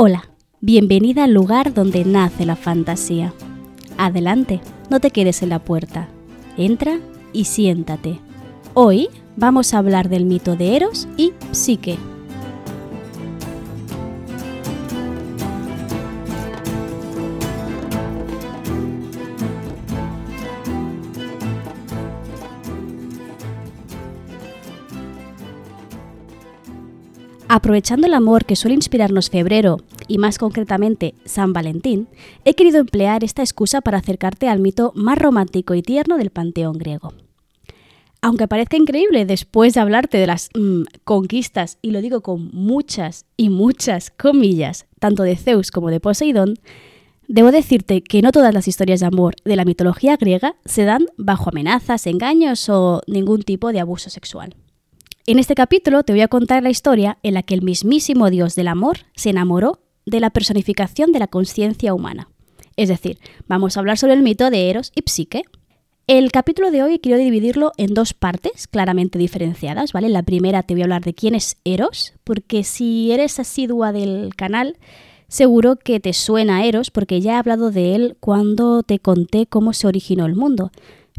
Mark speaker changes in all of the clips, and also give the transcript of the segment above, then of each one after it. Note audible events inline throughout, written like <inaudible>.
Speaker 1: Hola, bienvenida al lugar donde nace la fantasía. Adelante, no te quedes en la puerta. Entra y siéntate. Hoy vamos a hablar del mito de Eros y Psique. Aprovechando el amor que suele inspirarnos febrero, y más concretamente San Valentín, he querido emplear esta excusa para acercarte al mito más romántico y tierno del panteón griego. Aunque parezca increíble después de hablarte de las mm, conquistas, y lo digo con muchas y muchas comillas, tanto de Zeus como de Poseidón, debo decirte que no todas las historias de amor de la mitología griega se dan bajo amenazas, engaños o ningún tipo de abuso sexual. En este capítulo te voy a contar la historia en la que el mismísimo dios del amor se enamoró de la personificación de la conciencia humana. Es decir, vamos a hablar sobre el mito de Eros y Psique. El capítulo de hoy quiero dividirlo en dos partes claramente diferenciadas, ¿vale? La primera te voy a hablar de quién es Eros, porque si eres asidua del canal, seguro que te suena Eros porque ya he hablado de él cuando te conté cómo se originó el mundo.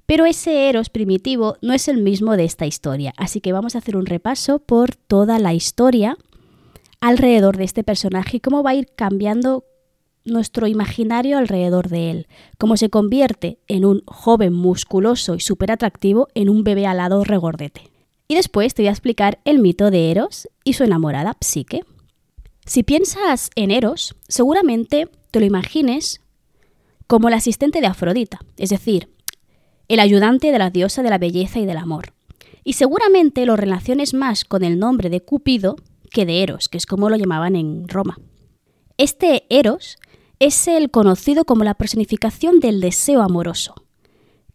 Speaker 1: Pero ese Eros primitivo no es el mismo de esta historia, así que vamos a hacer un repaso por toda la historia alrededor de este personaje y cómo va a ir cambiando nuestro imaginario alrededor de él, cómo se convierte en un joven musculoso y súper atractivo en un bebé alado regordete. Y después te voy a explicar el mito de Eros y su enamorada Psique. Si piensas en Eros, seguramente te lo imagines como el asistente de Afrodita, es decir, el ayudante de la diosa de la belleza y del amor. Y seguramente lo relaciones más con el nombre de Cupido que de Eros, que es como lo llamaban en Roma. Este Eros es el conocido como la personificación del deseo amoroso,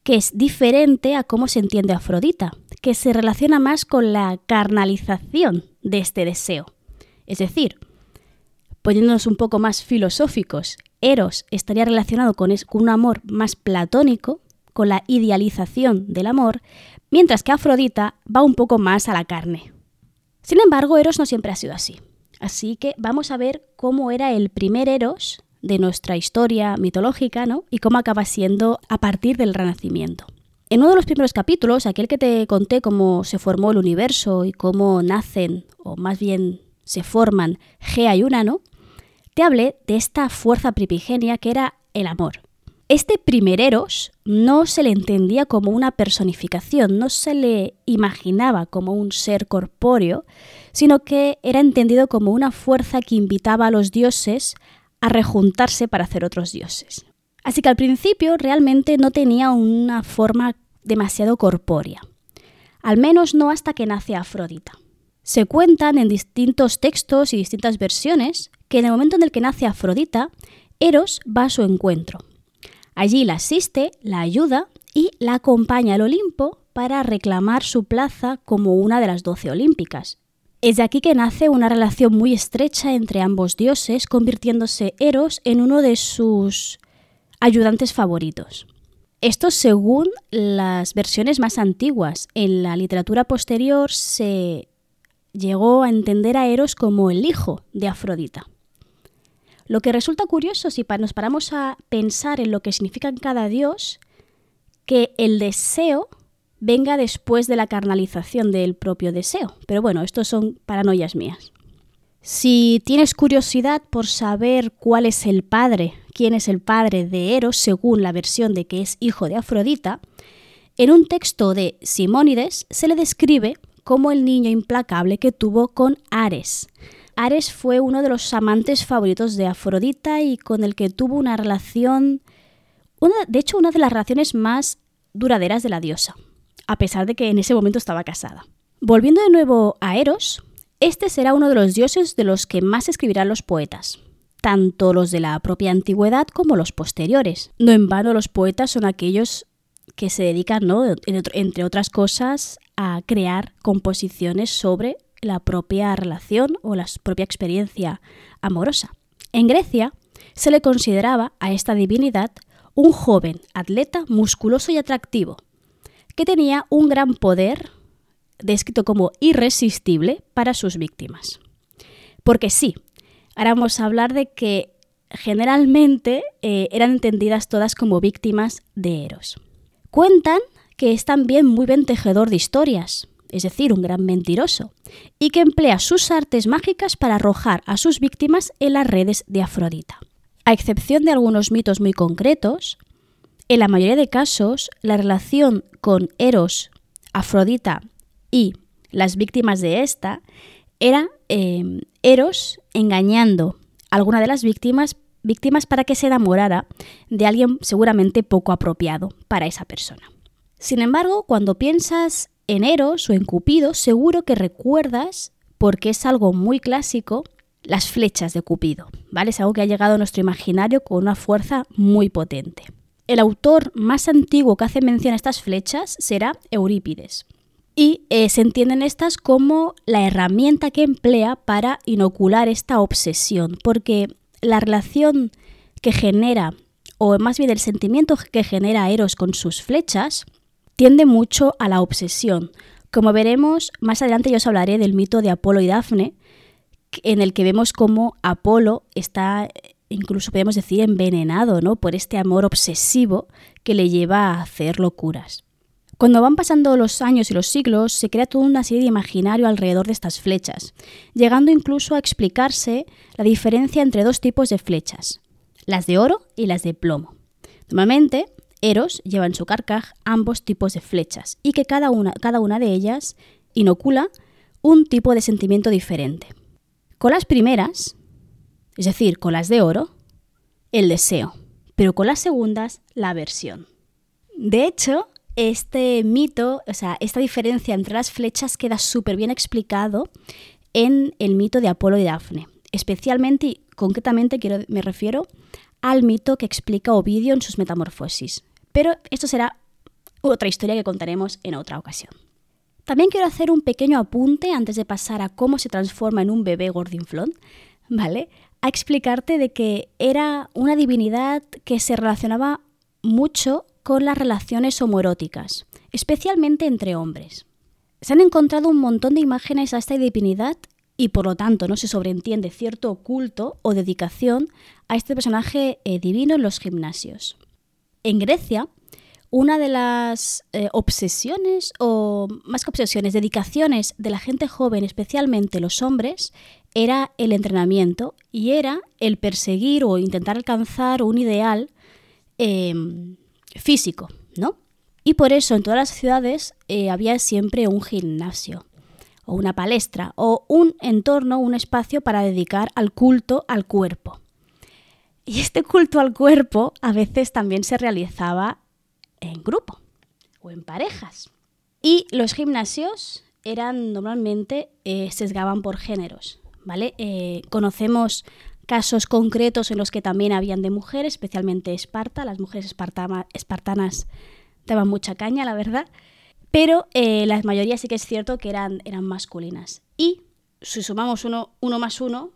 Speaker 1: que es diferente a cómo se entiende Afrodita, que se relaciona más con la carnalización de este deseo. Es decir, poniéndonos un poco más filosóficos, Eros estaría relacionado con, un amor más platónico con la idealización del amor, mientras que Afrodita va un poco más a la carne. Sin embargo, Eros no siempre ha sido así. Así que vamos a ver cómo era el primer Eros de nuestra historia mitológica, ¿no? Y cómo acaba siendo a partir del Renacimiento. En uno de los primeros capítulos, aquel que te conté cómo se formó el universo y cómo nacen, o más bien se forman Gea y Unano, te hablé de esta fuerza primigenia que era el amor. Este primer Eros no se le entendía como una personificación, no se le imaginaba como un ser corpóreo, sino que era entendido como una fuerza que invitaba a los dioses a rejuntarse para hacer otros dioses. Así que al principio realmente no tenía una forma demasiado corpórea, al menos no hasta que nace Afrodita. Se cuentan en distintos textos y distintas versiones que en el momento en el que nace Afrodita, Eros va a su encuentro, Allí la asiste, la ayuda y la acompaña al Olimpo para reclamar su plaza como una de las doce olímpicas. Es de aquí que nace una relación muy estrecha entre ambos dioses, convirtiéndose Eros en uno de sus ayudantes favoritos. Esto según las versiones más antiguas. En la literatura posterior se llegó a entender a Eros como el hijo de Afrodita. Lo que resulta curioso si nos paramos a pensar en lo que significa en cada dios, que el deseo venga después de la carnalización del propio deseo. Pero bueno, esto son paranoias mías. Si tienes curiosidad por saber cuál es el padre, quién es el padre de Eros según la versión de que es hijo de Afrodita, en un texto de Simónides se le describe como el niño implacable que tuvo con Ares, Ares fue uno de los amantes favoritos de Afrodita y con el que tuvo una relación, de hecho una de las relaciones más duraderas de la diosa, a pesar de que en ese momento estaba casada. Volviendo de nuevo a Eros, este será uno de los dioses de los que más escribirán los poetas, tanto los de la propia antigüedad como los posteriores. No en vano los poetas son aquellos que se dedican, entre otras cosas, a crear composiciones sobre la propia relación o la propia experiencia amorosa. En Grecia se le consideraba a esta divinidad un joven atleta musculoso y atractivo, que tenía un gran poder, descrito como irresistible, para sus víctimas. Porque sí, Ahora vamos a hablar de que generalmente eh, eran entendidas todas como víctimas de Eros. Cuentan que es también muy buen tejedor de historias, es decir, un gran mentiroso, y que emplea sus artes mágicas para arrojar a sus víctimas en las redes de Afrodita. A excepción de algunos mitos muy concretos, en la mayoría de casos la relación con Eros, Afrodita y las víctimas de esta era eh, Eros engañando a alguna de las víctimas víctimas para que se enamorara de alguien seguramente poco apropiado para esa persona. Sin embargo, cuando piensas en Eros o en Cupido, seguro que recuerdas, porque es algo muy clásico, las flechas de Cupido, ¿vale? Es algo que ha llegado a nuestro imaginario con una fuerza muy potente. El autor más antiguo que hace mención a estas flechas será Eurípides. Y eh, se entienden estas como la herramienta que emplea para inocular esta obsesión, porque la relación que genera, o más bien el sentimiento que genera Eros con sus flechas, tiende mucho a la obsesión. Como veremos, más adelante yo os hablaré del mito de Apolo y Dafne, en el que vemos cómo Apolo está, incluso podemos decir, envenenado ¿no? por este amor obsesivo que le lleva a hacer locuras. Cuando van pasando los años y los siglos, se crea toda una serie de imaginario alrededor de estas flechas, llegando incluso a explicarse la diferencia entre dos tipos de flechas, las de oro y las de plomo. Normalmente, Eros lleva en su carcaj ambos tipos de flechas y que cada una, cada una de ellas inocula un tipo de sentimiento diferente. Con las primeras, es decir, con las de oro, el deseo, pero con las segundas, la aversión. De hecho, este mito, o sea, esta diferencia entre las flechas queda súper bien explicado en el mito de Apolo y Dafne. Especialmente y concretamente quiero, me refiero al mito que explica Ovidio en sus metamorfosis. Pero esto será otra historia que contaremos en otra ocasión. También quiero hacer un pequeño apunte antes de pasar a cómo se transforma en un bebé gordinflón, ¿vale? A explicarte de que era una divinidad que se relacionaba mucho con las relaciones homoeróticas, especialmente entre hombres. Se han encontrado un montón de imágenes a esta divinidad y por lo tanto no se sobreentiende cierto culto o dedicación a este personaje eh, divino en los gimnasios. En Grecia, una de las eh, obsesiones, o más que obsesiones, dedicaciones de la gente joven, especialmente los hombres, era el entrenamiento y era el perseguir o intentar alcanzar un ideal em, físico, ¿no? Y por eso en todas las ciudades eh, había siempre un gimnasio o una palestra o un entorno, un espacio para dedicar al culto al cuerpo. Y este culto al cuerpo a veces también se realizaba en grupo o en parejas. Y los gimnasios eran normalmente, eh, sesgaban por géneros, ¿vale? Eh, conocemos casos concretos en los que también habían de mujeres, especialmente Esparta. Las mujeres espartanas daban mucha caña, la verdad. Pero eh, la mayoría sí que es cierto que eran, eran masculinas. Y si sumamos uno, uno más uno,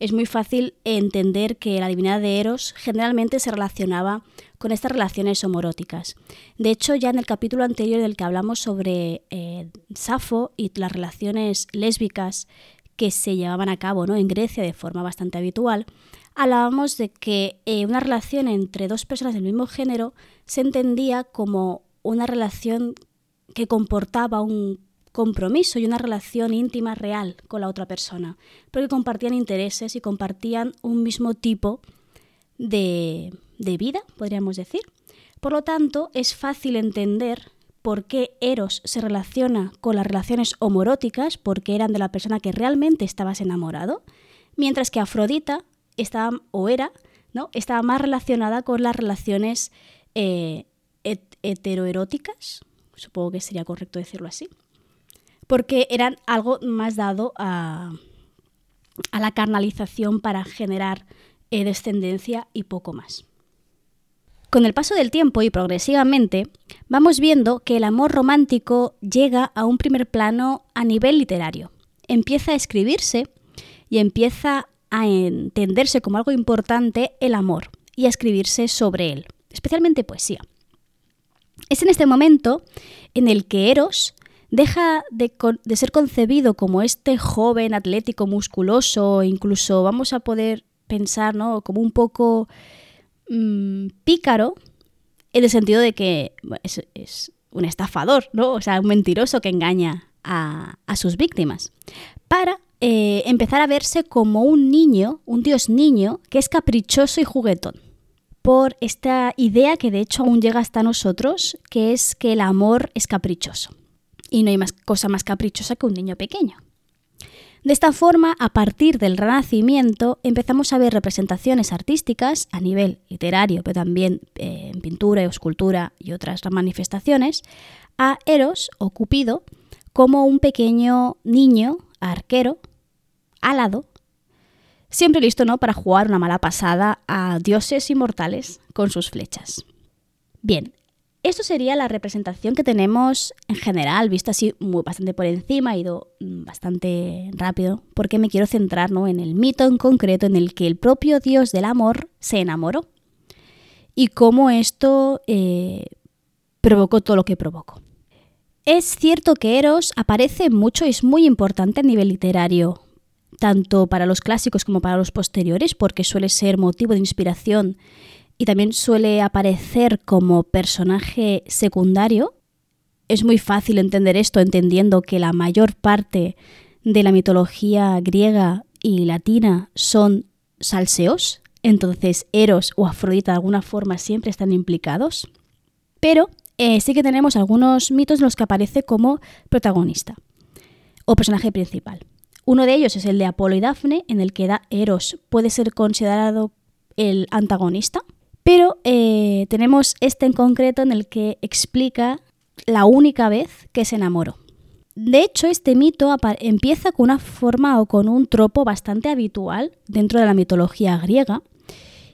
Speaker 1: es muy fácil entender que la divinidad de Eros generalmente se relacionaba con estas relaciones homoróticas. De hecho, ya en el capítulo anterior del que hablamos sobre eh, Safo y las relaciones lésbicas que se llevaban a cabo ¿no? en Grecia de forma bastante habitual, hablábamos de que eh, una relación entre dos personas del mismo género se entendía como una relación que comportaba un compromiso y una relación íntima real con la otra persona, porque compartían intereses y compartían un mismo tipo de, de vida, podríamos decir. Por lo tanto, es fácil entender por qué Eros se relaciona con las relaciones homoróticas, porque eran de la persona que realmente estabas enamorado, mientras que Afrodita estaba, o era, ¿no? estaba más relacionada con las relaciones eh, heteroeróticas, supongo que sería correcto decirlo así, porque eran algo más dado a, a la carnalización para generar eh, descendencia y poco más. Con el paso del tiempo y progresivamente, vamos viendo que el amor romántico llega a un primer plano a nivel literario. Empieza a escribirse y empieza a entenderse como algo importante el amor y a escribirse sobre él, especialmente poesía. Es en este momento en el que Eros deja de, ser concebido como este joven atlético, musculoso, incluso vamos a poder pensar, ¿no? Como un poco mm, pícaro, en el sentido de que es, un estafador, ¿no? O sea, un mentiroso que engaña a, sus víctimas. Para eh, empezar a verse como un niño, un dios niño, que es caprichoso y juguetón por esta idea que de hecho aún llega hasta nosotros, que es que el amor es caprichoso. Y no hay más cosa más caprichosa que un niño pequeño. De esta forma, a partir del Renacimiento, empezamos a ver representaciones artísticas a nivel literario, pero también eh, en pintura, escultura y otras manifestaciones, a Eros o Cupido como un pequeño niño arquero alado siempre listo ¿no? para jugar una mala pasada a dioses inmortales con sus flechas. Bien, esto sería la representación que tenemos en general, visto así muy, bastante por encima, he ido mm, bastante rápido, porque me quiero centrar en el mito en concreto en el que el propio dios del amor se enamoró y cómo esto eh, provocó todo lo que provocó. Es cierto que Eros aparece mucho y es muy importante a nivel literario, tanto para los clásicos como para los posteriores, porque suele ser motivo de inspiración y también suele aparecer como personaje secundario. Es muy fácil entender esto entendiendo que la mayor parte de la mitología griega y latina son salseos, entonces Eros o Afrodita de alguna forma siempre están implicados. Pero eh, sí que tenemos algunos mitos en los que aparece como protagonista o personaje principal. Uno de ellos es el de Apolo y Dafne, en el que Eros puede ser considerado el antagonista, pero eh, tenemos este en concreto en el que explica la única vez que se enamoró. De hecho, este mito empieza con una forma o con un tropo bastante habitual dentro de la mitología griega,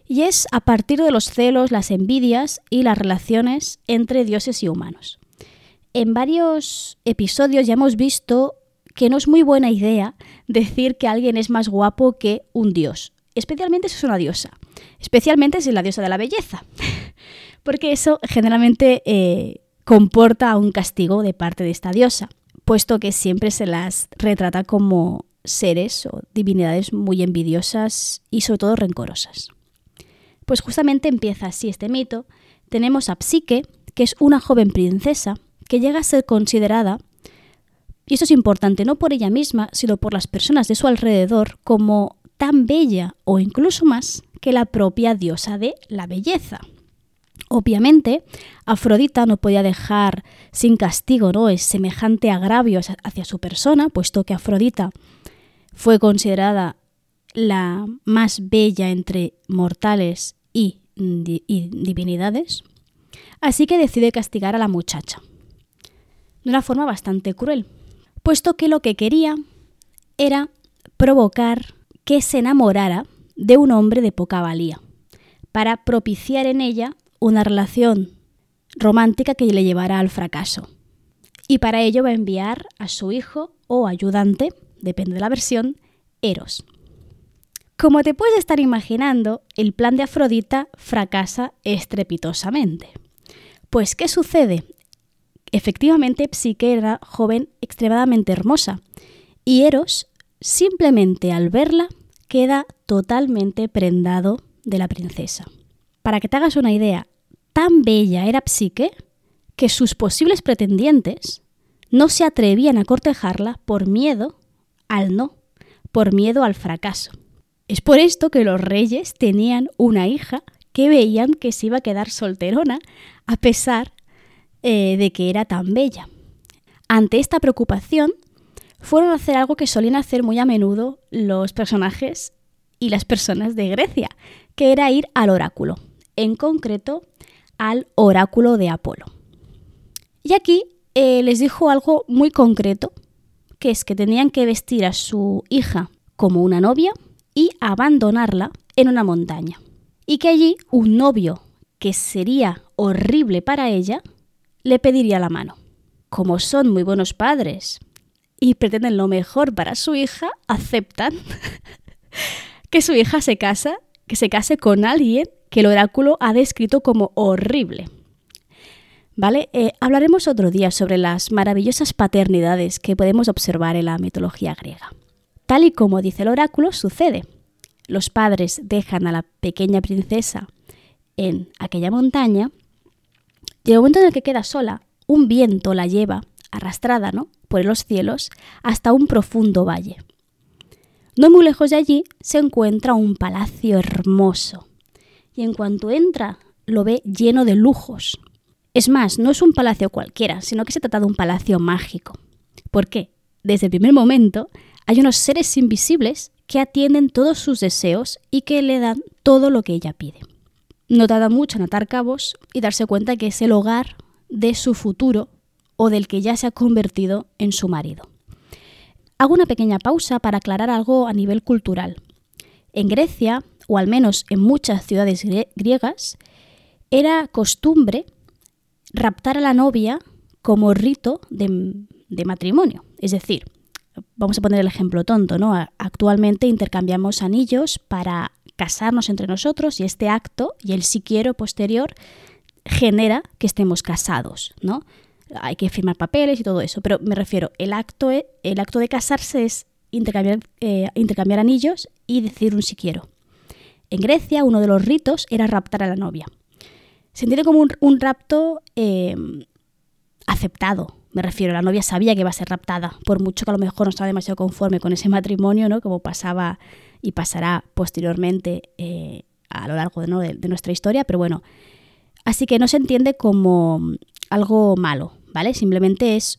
Speaker 1: y es a partir de los celos, las envidias y las relaciones entre dioses y humanos. En varios episodios ya hemos visto que no es muy buena idea decir que alguien es más guapo que un dios, especialmente si es una diosa, especialmente si es la diosa de la belleza, <laughs> porque eso generalmente eh, comporta un castigo de parte de esta diosa, puesto que siempre se las retrata como seres o divinidades muy envidiosas y sobre todo rencorosas. Pues justamente empieza así este mito. Tenemos a Psique, que es una joven princesa que llega a ser considerada y eso es importante no por ella misma, sino por las personas de su alrededor como tan bella o incluso más que la propia diosa de la belleza. Obviamente, Afrodita no podía dejar sin castigo ¿no? es semejante agravio hacia su persona, puesto que Afrodita fue considerada la más bella entre mortales y, y divinidades. Así que decide castigar a la muchacha de una forma bastante cruel puesto que lo que quería era provocar que se enamorara de un hombre de poca valía, para propiciar en ella una relación romántica que le llevara al fracaso. Y para ello va a enviar a su hijo o ayudante, depende de la versión, Eros. Como te puedes estar imaginando, el plan de Afrodita fracasa estrepitosamente. Pues, ¿qué sucede? Efectivamente, Psique era joven extremadamente hermosa, y Eros, simplemente al verla, queda totalmente prendado de la princesa. Para que te hagas una idea, tan bella era Psique que sus posibles pretendientes no se atrevían a cortejarla por miedo al no, por miedo al fracaso. Es por esto que los reyes tenían una hija que veían que se iba a quedar solterona a pesar eh, de que era tan bella. Ante esta preocupación, fueron a hacer algo que solían hacer muy a menudo los personajes y las personas de Grecia, que era ir al oráculo, en concreto al oráculo de Apolo. Y aquí eh, les dijo algo muy concreto, que es que tenían que vestir a su hija como una novia y abandonarla en una montaña. Y que allí un novio que sería horrible para ella le pediría la mano. Como son muy buenos padres y pretenden lo mejor para su hija, aceptan <laughs> que su hija se casa, que se case con alguien que el oráculo ha descrito como horrible. ¿Vale? Eh, hablaremos otro día sobre las maravillosas paternidades que podemos observar en la mitología griega. Tal y como dice el oráculo, sucede. Los padres dejan a la pequeña princesa en aquella montaña y en el momento en el que queda sola, un viento la lleva, arrastrada, ¿no? por los cielos, hasta un profundo valle. No muy lejos de allí se encuentra un palacio hermoso, y en cuanto entra lo ve lleno de lujos. Es más, no es un palacio cualquiera, sino que se trata de un palacio mágico. ¿Por qué? Desde el primer momento hay unos seres invisibles que atienden todos sus deseos y que le dan todo lo que ella pide. No tarda mucho en atar cabos y darse cuenta que es el hogar de su futuro o del que ya se ha convertido en su marido. Hago una pequeña pausa para aclarar algo a nivel cultural. En Grecia, o al menos en muchas ciudades griegas, era costumbre raptar a la novia como rito de, matrimonio. Es decir, vamos a poner el ejemplo tonto, ¿no? Actualmente intercambiamos anillos para casarnos entre nosotros y este acto y el si quiero posterior genera que estemos casados, ¿no? Hay que firmar papeles y todo eso, pero me refiero, el acto, e, el acto de casarse es intercambiar, eh, anillos y decir un si quiero. En Grecia uno de los ritos era raptar a la novia. Se entiende como un, rapto em, aceptado, me refiero, la novia sabía que iba a ser raptada, por mucho que a lo mejor no estaba demasiado conforme con ese matrimonio, ¿no? Como pasaba y pasará posteriormente eh, a lo largo de, nuestra historia, pero bueno, así que no se entiende como algo malo, ¿vale? Simplemente es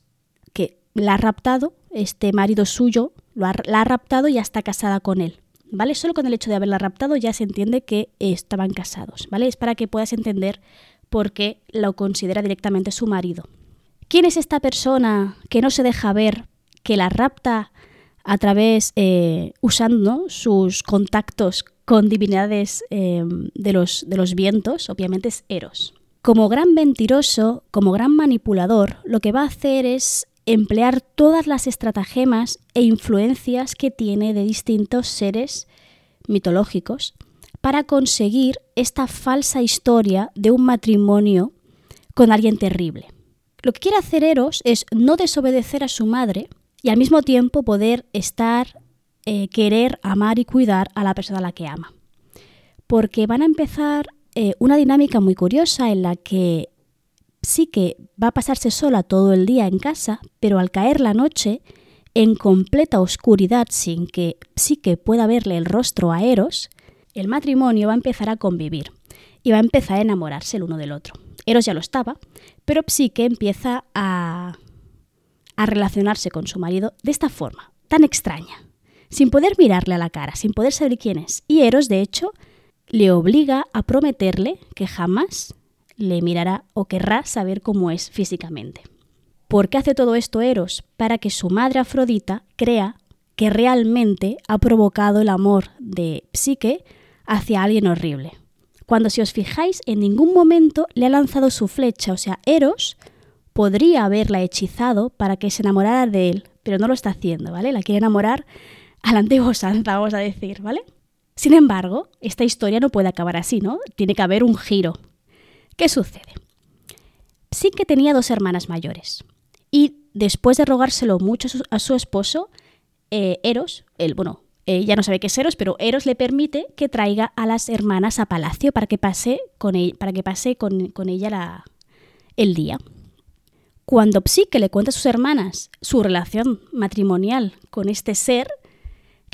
Speaker 1: que la ha raptado, este marido suyo lo la ha raptado y ya está casada con él, ¿vale? Solo con el hecho de haberla raptado ya se entiende que estaban casados, ¿vale? Es para que puedas entender por qué lo considera directamente su marido, ¿Quién es esta persona que no se deja ver, que la rapta a través, eh, usando sus contactos con divinidades eh, de, los, de los vientos? Obviamente es Eros. Como gran mentiroso, como gran manipulador, lo que va a hacer es emplear todas las estratagemas e influencias que tiene de distintos seres mitológicos para conseguir esta falsa historia de un matrimonio con alguien terrible. Lo que quiere hacer Eros es no desobedecer a su madre y al mismo tiempo poder estar, eh, querer, amar y cuidar a la persona a la que ama. Porque van a empezar eh, una dinámica muy curiosa en la que sí que va a pasarse sola todo el día en casa, pero al caer la noche, en completa oscuridad, sin que sí que pueda verle el rostro a Eros, el matrimonio va a empezar a convivir y va a empezar a enamorarse el uno del otro. Eros ya lo estaba, pero Psique empieza a, a relacionarse con su marido de esta forma, tan extraña, sin poder mirarle a la cara, sin poder saber quién es. Y Eros, de hecho, le obliga a prometerle que jamás le mirará o querrá saber cómo es físicamente. ¿Por qué hace todo esto Eros? Para que su madre Afrodita crea que realmente ha provocado el amor de Psique hacia alguien horrible, cuando si os fijáis, en ningún momento le ha lanzado su flecha, o sea, Eros podría haberla hechizado para que se enamorara de él, pero no lo está haciendo, ¿vale? La quiere enamorar a la antigua santa, vamos a decir, ¿vale? Sin embargo, esta historia no puede acabar así, ¿no? Tiene que haber un giro. ¿Qué sucede? Sí que tenía dos hermanas mayores. Y después de rogárselo mucho a su, esposo, eh, Eros, el, bueno, ella ya no sabe qué es Eros, pero Eros le permite que traiga a las hermanas a palacio para que pase con, e-, para que pase con, ella el día. Cuando Psique le cuenta a sus hermanas su relación matrimonial con este ser,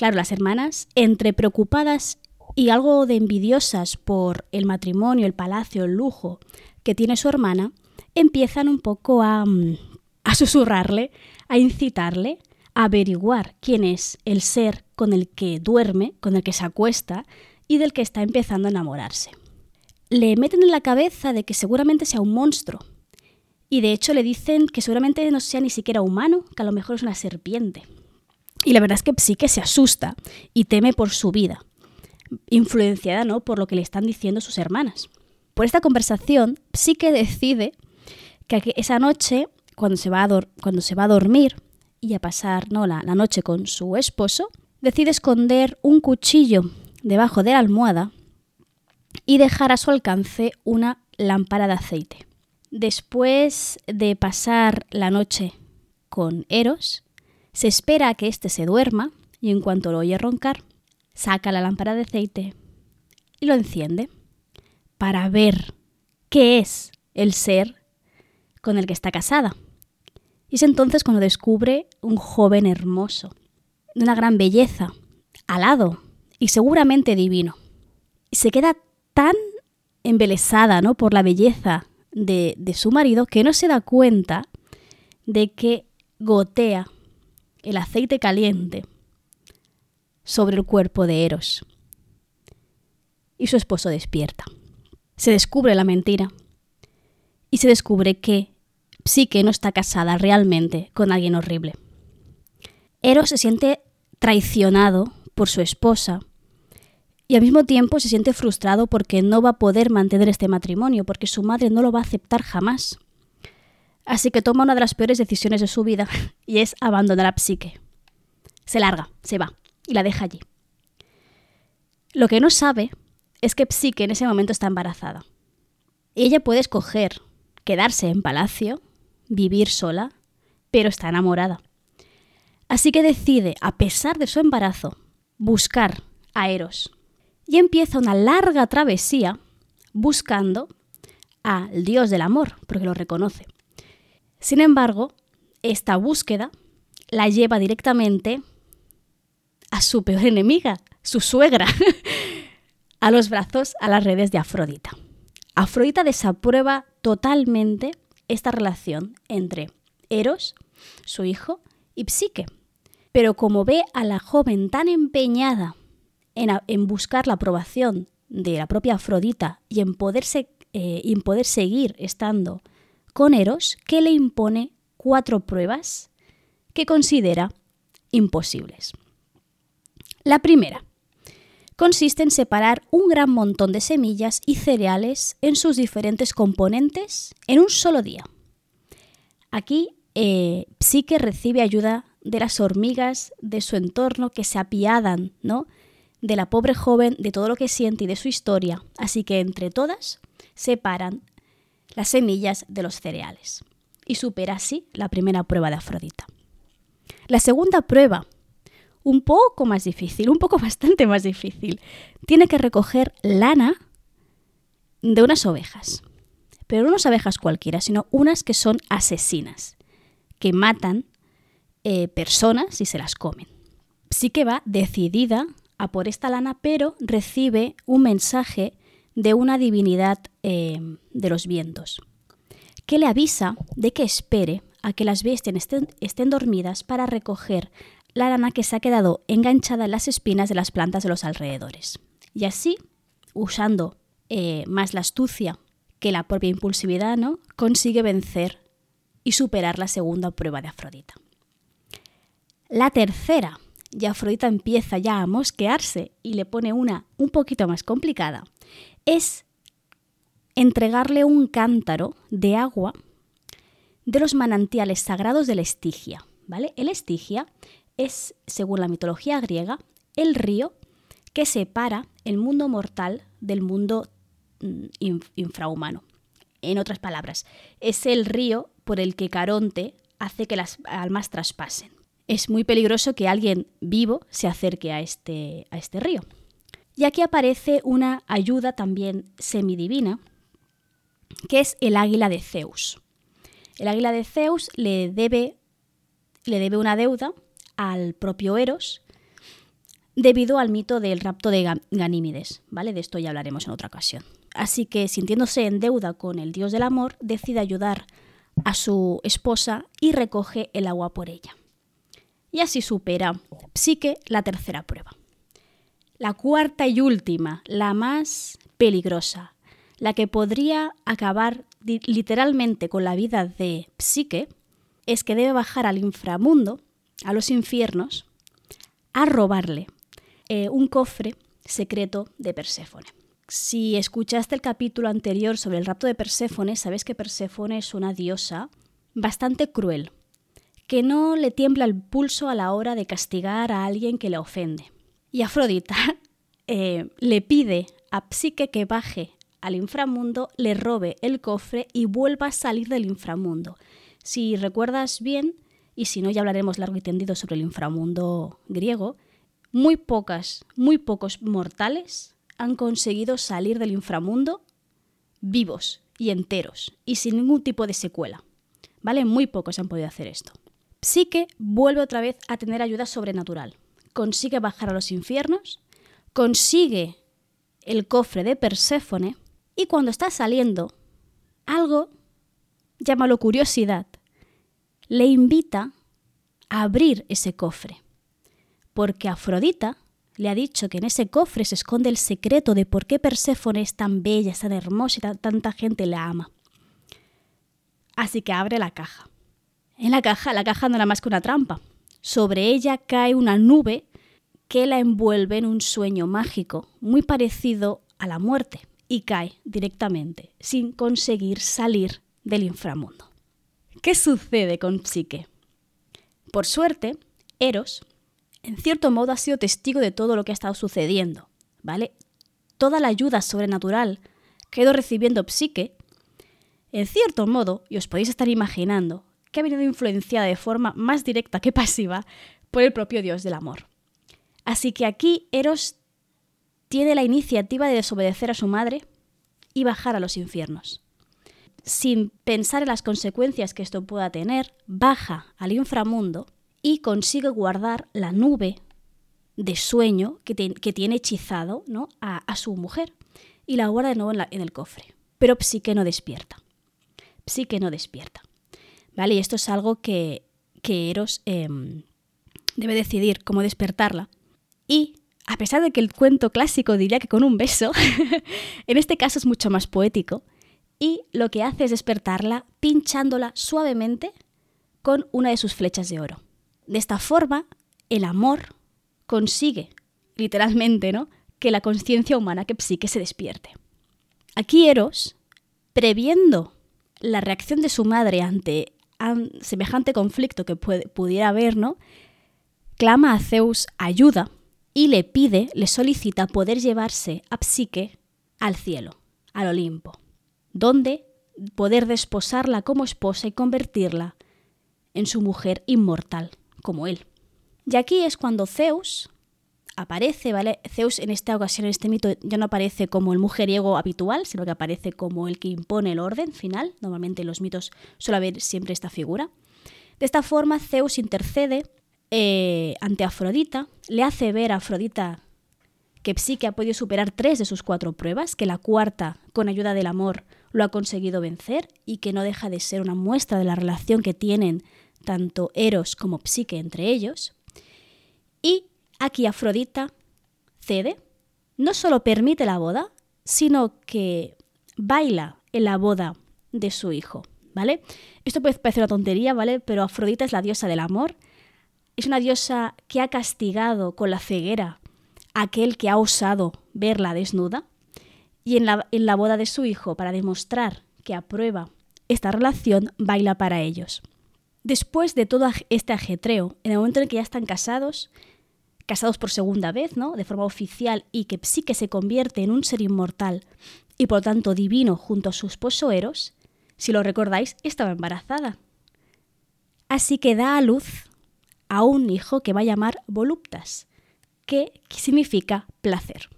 Speaker 1: claro, las hermanas, entre preocupadas y algo de envidiosas por el matrimonio, el palacio, el lujo que tiene su hermana, empiezan un poco a, mm, a susurrarle, a incitarle averiguar quién es el ser con el que duerme, con el que se acuesta y del que está empezando a enamorarse. Le meten en la cabeza de que seguramente sea un monstruo. Y de hecho le dicen que seguramente no sea ni siquiera humano, que a lo mejor es una serpiente. Y la verdad es que Psique se asusta y teme por su vida, influenciada ¿no? por lo que le están diciendo sus hermanas. Por esta conversación, Psique decide que esa noche, cuando se va a, cuando se va a dormir, y a pasar ¿no? la, la noche con su esposo, decide esconder un cuchillo debajo de la almohada y dejar a su alcance una lámpara de aceite. Después de pasar la noche con Eros, se espera a que éste se duerma y en cuanto lo oye roncar, saca la lámpara de aceite y lo enciende para ver qué es el ser con el que está casada. Y es entonces cuando descubre un joven hermoso, de una gran belleza, alado y seguramente divino. Y se queda tan embelesada ¿no? por la belleza de, de su marido que no se da cuenta de que gotea el aceite caliente sobre el cuerpo de Eros. Y su esposo despierta. Se descubre la mentira y se descubre que Psique no está casada realmente con alguien horrible. Eros se siente traicionado por su esposa y al mismo tiempo se siente frustrado porque no va a poder mantener este matrimonio, porque su madre no lo va a aceptar jamás. Así que toma una de las peores decisiones de su vida <laughs> y es abandonar a Psique. Se larga, se va y la deja allí. Lo que no sabe es que Psique en ese momento está embarazada. Ella puede escoger quedarse en palacio, vivir sola, pero está enamorada. Así que decide, a pesar de su embarazo, buscar a Eros. Y empieza una larga travesía buscando al dios del amor, porque lo reconoce. Sin embargo, esta búsqueda la lleva directamente a su peor enemiga, su suegra, <laughs> a los brazos, a las redes de Afrodita. Afrodita desaprueba totalmente esta relación entre Eros, su hijo, y Psique. Pero como ve a la joven tan empeñada en, buscar la aprobación de la propia Afrodita y en, poderse, eh, en poder seguir estando con Eros, que le impone cuatro pruebas que considera imposibles. La primera consiste en separar un gran montón de semillas y cereales en sus diferentes componentes en un solo día. Aquí eh, Psique recibe ayuda de las hormigas de su entorno que se apiadan, ¿no? De la pobre joven, de todo lo que siente y de su historia. Así que entre todas separan las semillas de los cereales. Y supera así la primera prueba de Afrodita. La segunda prueba un poco más difícil, un poco <laughs> bastante más difícil. Tiene que recoger lana de unas ovejas. Pero no unas abejas cualquiera, sino unas que son asesinas, que matan eh, personas y se las comen. Sí que va decidida a por esta lana, pero recibe un mensaje de una divinidad eh, de los vientos, que le avisa de que espere a que las bestias estén, estén dormidas para recoger la lana que se ha quedado enganchada en las espinas de las plantas de los alrededores. Y así, usando eh, más la astucia que la propia impulsividad, ¿no? consigue vencer y superar la segunda prueba de Afrodita. La tercera, y Afrodita empieza ya a mosquearse y le pone una un poquito más complicada, es entregarle un cántaro de agua de los manantiales sagrados de la Estigia. ¿vale? El Estigia es, según la mitología griega, el río que separa el mundo mortal del mundo mm, infrahumano. En otras palabras, es el río por el que Caronte hace que las almas traspasen. Es muy peligroso que alguien vivo se acerque a este, a este río. Y aquí aparece una ayuda también semidivina, que es el águila de Zeus. El águila de Zeus le debe, le debe una deuda al propio Eros debido al mito del rapto de Ganímides, ¿vale? De esto ya hablaremos en otra ocasión. Así que, sintiéndose en deuda con el dios del amor, decide ayudar a su esposa y recoge el agua por ella. Y así supera Psique la tercera prueba. La cuarta y última, la más peligrosa, la que podría acabar literalmente con la vida de Psique, es que debe bajar al inframundo a los infiernos a robarle eh, un cofre secreto de Perséfone. Si escuchaste el capítulo anterior sobre el rapto de Perséfone, sabes que Perséfone es una diosa bastante cruel, que no le tiembla el pulso a la hora de castigar a alguien que le ofende. Y Afrodita <laughs> eh, le pide a Psique que baje al inframundo, le robe el cofre y vuelva a salir del inframundo. Si recuerdas bien, y si no ya hablaremos largo y tendido sobre el inframundo griego, muy pocas, muy pocos mortales han conseguido salir del inframundo vivos y enteros y sin ningún tipo de secuela. ¿Vale? Muy pocos han podido hacer esto. Psique vuelve otra vez a tener ayuda sobrenatural. Consigue bajar a los infiernos, consigue el cofre de Perséfone y cuando está saliendo, algo, llámalo curiosidad, le invita a abrir ese cofre. Porque Afrodita le ha dicho que en ese cofre se esconde el secreto de por qué Perséfone es tan bella, es tan hermosa y tanta gente la ama. Así que abre la caja. En la caja, la caja no era más que una trampa. Sobre ella cae una nube que la envuelve en un sueño mágico, muy parecido a la muerte, y cae directamente, sin conseguir salir del inframundo. ¿Qué sucede con Psique? Por suerte, Eros, en cierto modo, ha sido testigo de todo lo que ha estado sucediendo, ¿vale? Toda la ayuda sobrenatural que ha ido recibiendo Psique, en cierto modo, y os podéis estar imaginando, que ha venido influenciada de forma más directa que pasiva por el propio dios del amor. Así que aquí Eros tiene la iniciativa de desobedecer a su madre y bajar a los infiernos. Sin pensar en las consecuencias que esto pueda tener, baja al inframundo y consigue guardar la nube de sueño que, tiene hechizado ¿no? a, su mujer y la guarda de nuevo en, el cofre. Pero Psique no despierta. Psique no despierta. ¿Vale? Y esto es algo que, que Eros em, debe decidir cómo despertarla. Y a pesar de que el cuento clásico diría que con un beso, <laughs> en este caso es mucho más poético. Y lo que hace es despertarla pinchándola suavemente con una de sus flechas de oro. De esta forma, el amor consigue, literalmente, ¿no? que la conciencia humana, que psique, se despierte. Aquí Eros, previendo la reacción de su madre ante semejante conflicto que pudiera haber, ¿no? clama a Zeus ayuda y le pide, le solicita poder llevarse a Psique al cielo, al Olimpo, donde poder desposarla como esposa y convertirla en su mujer inmortal, como él. Y aquí es cuando Zeus aparece, ¿vale? Zeus en esta ocasión, en este mito, ya no aparece como el mujeriego habitual, sino que aparece como el que impone el orden final. Normalmente en los mitos suele haber siempre esta figura. De esta forma, Zeus intercede eh, ante Afrodita, le hace ver a Afrodita que Psique ha podido superar tres de sus cuatro pruebas, que la cuarta, con ayuda del amor, lo ha conseguido vencer y que no deja de ser una muestra de la relación que tienen tanto Eros como Psique entre ellos. Y aquí Afrodita cede, no solo permite la boda, sino que baila en la boda de su hijo, ¿vale? Esto puede parecer una tontería, ¿vale? Pero Afrodita es la diosa del amor es una diosa que ha castigado con la ceguera a aquel que ha osado verla desnuda. Y en la, en la boda de su hijo, para demostrar que aprueba esta relación, baila para ellos. Después de todo este ajetreo, en el momento en que ya están casados, casados por segunda vez, ¿no? De forma oficial y que sí que se convierte en un ser inmortal y por tanto divino junto a su esposo Eros, si lo recordáis, estaba embarazada. Así que da a luz a un hijo que va a llamar voluptas, que significa placer.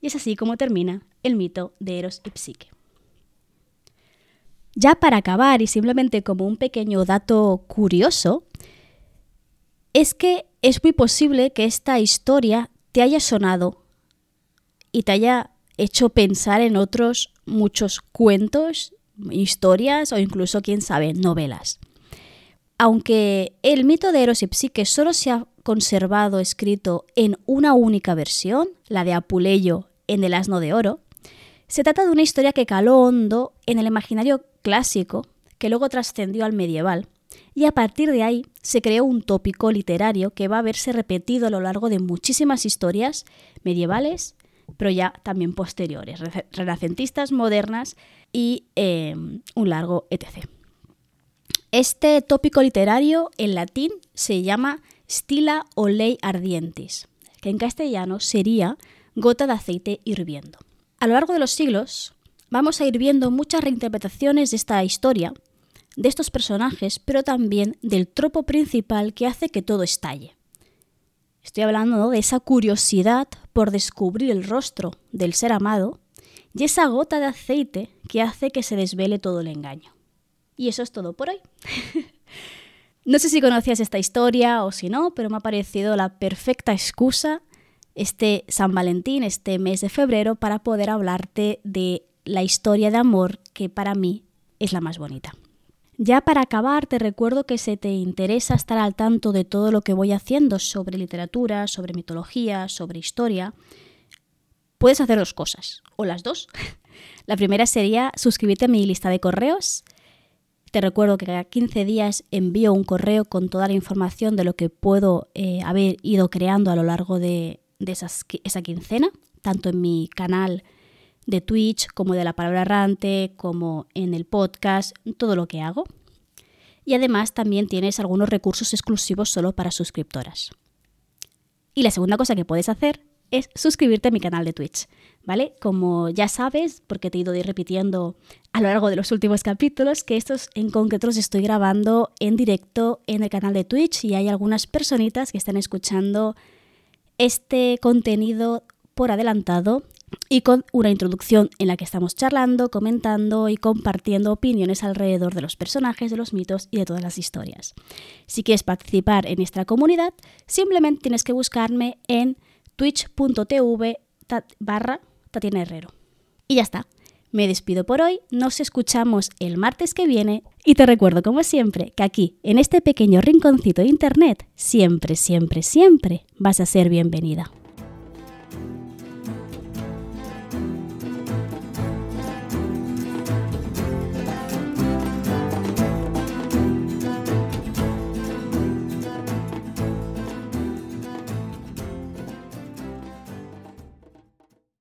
Speaker 1: Y es así como termina el mito de Eros y Psique. Ya para acabar, y simplemente como un pequeño dato curioso, es que es muy posible que esta historia te haya sonado y te haya hecho pensar en otros muchos cuentos, historias o incluso, quién sabe, novelas. Aunque el mito de Eros y Psique solo se ha conservado escrito en una única versión, la de Apuleyo en El asno de oro, se trata de una historia que caló hondo en el imaginario clásico, que luego trascendió al medieval, y a partir de ahí se creó un tópico literario que va a verse repetido a lo largo de muchísimas historias medievales, pero ya también posteriores, renacentistas, modernas y eh, un largo etc. Este tópico literario en latín se llama stila o ley ardientis, que en castellano sería gota de aceite hirviendo. A lo largo de los siglos, vamos a ir viendo muchas reinterpretaciones de esta historia, de estos personajes, pero también del tropo principal que hace que todo estalle. Estoy hablando de esa curiosidad por descubrir el rostro del ser amado y esa gota de aceite que hace que se desvele todo el engaño. Y eso es todo por hoy. <laughs> no sé si conocías esta historia o si no, pero me ha parecido la perfecta excusa este San Valentín, este mes de febrero, para poder hablarte de la historia de amor que para mí es la más bonita. Ya para acabar, te recuerdo que si te interesa estar al tanto de todo lo que voy haciendo sobre literatura, sobre mitología, sobre historia, puedes hacer dos cosas, o las dos. <laughs> La primera sería suscribirte a mi lista de correos. Te recuerdo que cada 15 días envío un correo con toda la información de lo que puedo eh, haber ido creando a lo largo de, esa quincena, tanto en mi canal de Twitch como de la palabra errante, como en el podcast, todo lo que hago. Y además también tienes algunos recursos exclusivos solo para suscriptoras. Y la segunda cosa que puedes hacer es suscribirte a mi canal de Twitch, ¿vale? Como ya sabes, porque te he ido repitiendo a lo largo de los últimos capítulos, que estos en concreto los estoy grabando en directo en el canal de Twitch y hay algunas personitas que están escuchando este contenido por adelantado y con una introducción en la que estamos charlando, comentando y compartiendo opiniones alrededor de los personajes, de los mitos y de todas las historias. Si quieres participar en nuestra comunidad, simplemente tienes que buscarme en twitch.tv barra Tatiana Herrero. Y ya está. Me despido por hoy, nos escuchamos el martes que viene y te recuerdo como siempre que aquí, en este pequeño rinconcito de internet, siempre, siempre, siempre vas a ser bienvenida.